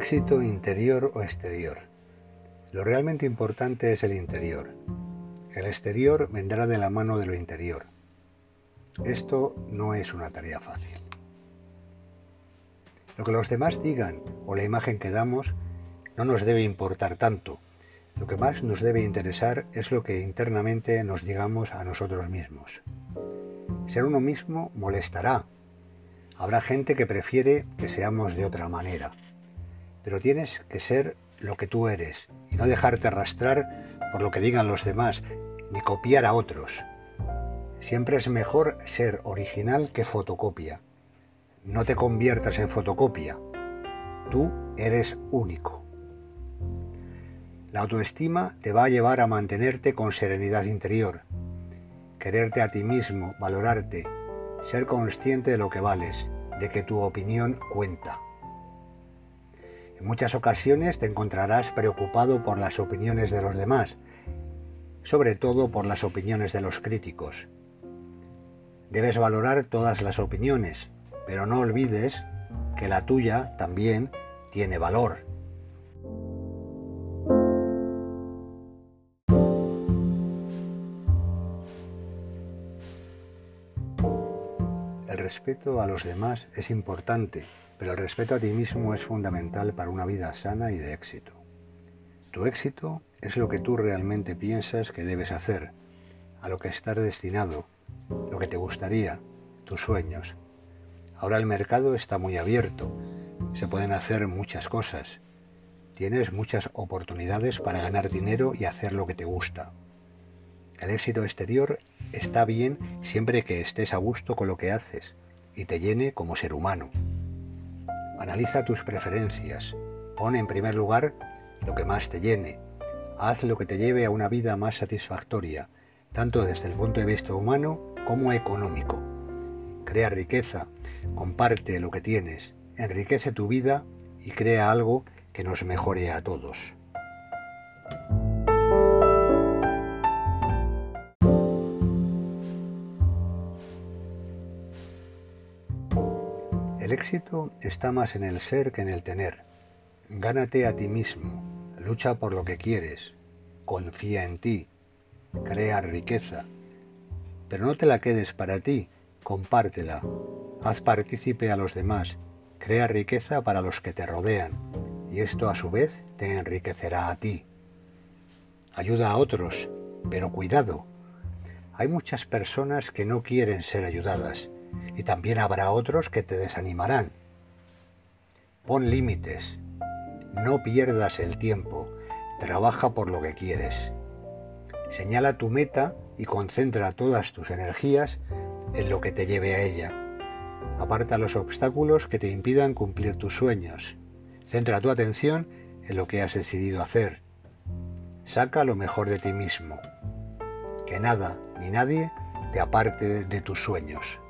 Éxito interior o exterior. Lo realmente importante es el interior. El exterior vendrá de la mano de lo interior. Esto no es una tarea fácil. Lo que los demás digan o la imagen que damos no nos debe importar tanto. Lo que más nos debe interesar es lo que internamente nos digamos a nosotros mismos. Ser uno mismo molestará. Habrá gente que prefiere que seamos de otra manera. Pero tienes que ser lo que tú eres y no dejarte arrastrar por lo que digan los demás ni copiar a otros. Siempre es mejor ser original que fotocopia. No te conviertas en fotocopia. Tú eres único. La autoestima te va a llevar a mantenerte con serenidad interior, quererte a ti mismo, valorarte, ser consciente de lo que vales, de que tu opinión cuenta. En muchas ocasiones te encontrarás preocupado por las opiniones de los demás, sobre todo por las opiniones de los críticos. Debes valorar todas las opiniones, pero no olvides que la tuya también tiene valor El respeto a los demás es importante, pero el respeto a ti mismo es fundamental para una vida sana y de éxito. Tu éxito es lo que tú realmente piensas que debes hacer, a lo que estás destinado, lo que te gustaría, tus sueños. Ahora el mercado está muy abierto, se pueden hacer muchas cosas. Tienes muchas oportunidades para ganar dinero y hacer lo que te gusta. El éxito exterior está bien siempre que estés a gusto con lo que haces y te llene como ser humano. Analiza tus preferencias, pon en primer lugar lo que más te llene, haz lo que te lleve a una vida más satisfactoria, tanto desde el punto de vista humano como económico. Crea riqueza, comparte lo que tienes, enriquece tu vida y crea algo que nos mejore a todos. El éxito está más en el ser que en el tener. Gánate a ti mismo, lucha por lo que quieres, confía en ti, crea riqueza. Pero no te la quedes para ti, compártela, haz partícipe a los demás, crea riqueza para los que te rodean, y esto a su vez te enriquecerá a ti. Ayuda a otros, pero cuidado. Hay muchas personas que no quieren ser ayudadas y también habrá otros que te desanimarán. Pon límites, no pierdas el tiempo, trabaja por lo que quieres. Señala tu meta y concentra todas tus energías en lo que te lleve a ella. Aparta los obstáculos que te impidan cumplir tus sueños. Centra tu atención en lo que has decidido hacer. Saca lo mejor de ti mismo. Que nada ni nadie te aparte de tus sueños.